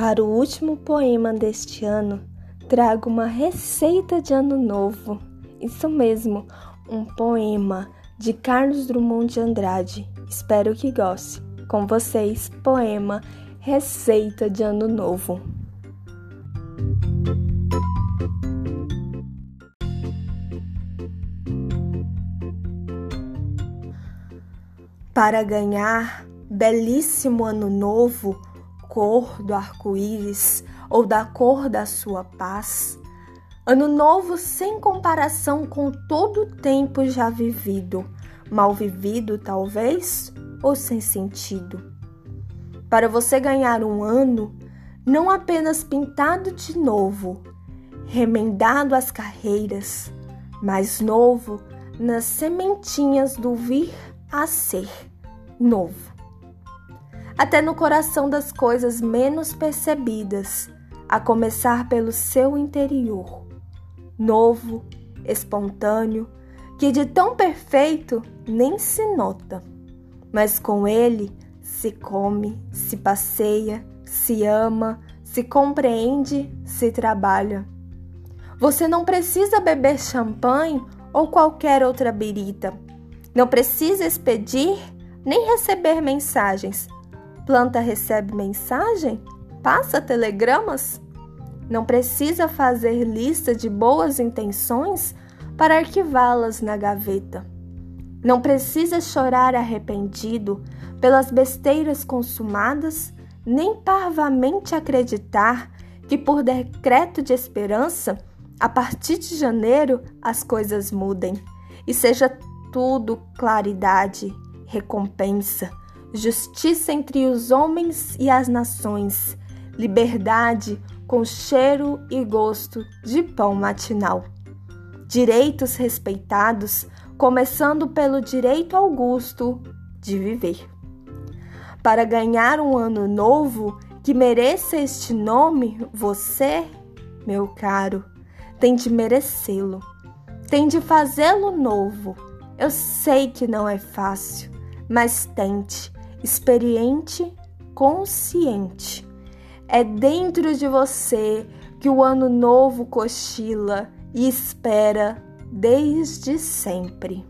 Para o último poema deste ano, trago uma receita de ano novo. Isso mesmo, um poema de Carlos Drummond de Andrade. Espero que goste. Com vocês, poema Receita de Ano Novo. Para ganhar belíssimo ano novo, cor do arco-íris ou da cor da sua paz. Ano novo sem comparação com todo o tempo já vivido, mal vivido talvez, ou sem sentido. Para você ganhar um ano, não apenas pintado de novo, remendado as carreiras, mas novo nas sementinhas do vir a ser novo até no coração das coisas menos percebidas, a começar pelo seu interior, novo, espontâneo, que de tão perfeito nem se nota, mas com ele se come, se passeia, se ama, se compreende, se trabalha. Você não precisa beber champanhe ou qualquer outra birita. Não precisa expedir nem receber mensagens Planta recebe mensagem? Passa telegramas? Não precisa fazer lista de boas intenções para arquivá-las na gaveta. Não precisa chorar arrependido pelas besteiras consumadas, nem parvamente acreditar que, por decreto de esperança, a partir de janeiro as coisas mudem e seja tudo claridade, recompensa, justiça entre os homens e as nações, liberdade com cheiro e gosto de pão matinal. Direitos respeitados, começando pelo direito augusto de viver. Para ganhar um ano novo que mereça este nome, você, meu caro, tem de merecê-lo, tem de fazê-lo novo. Eu sei que não é fácil, mas tente experiente, consciente. É dentro de você que o ano novo cochila e espera desde sempre.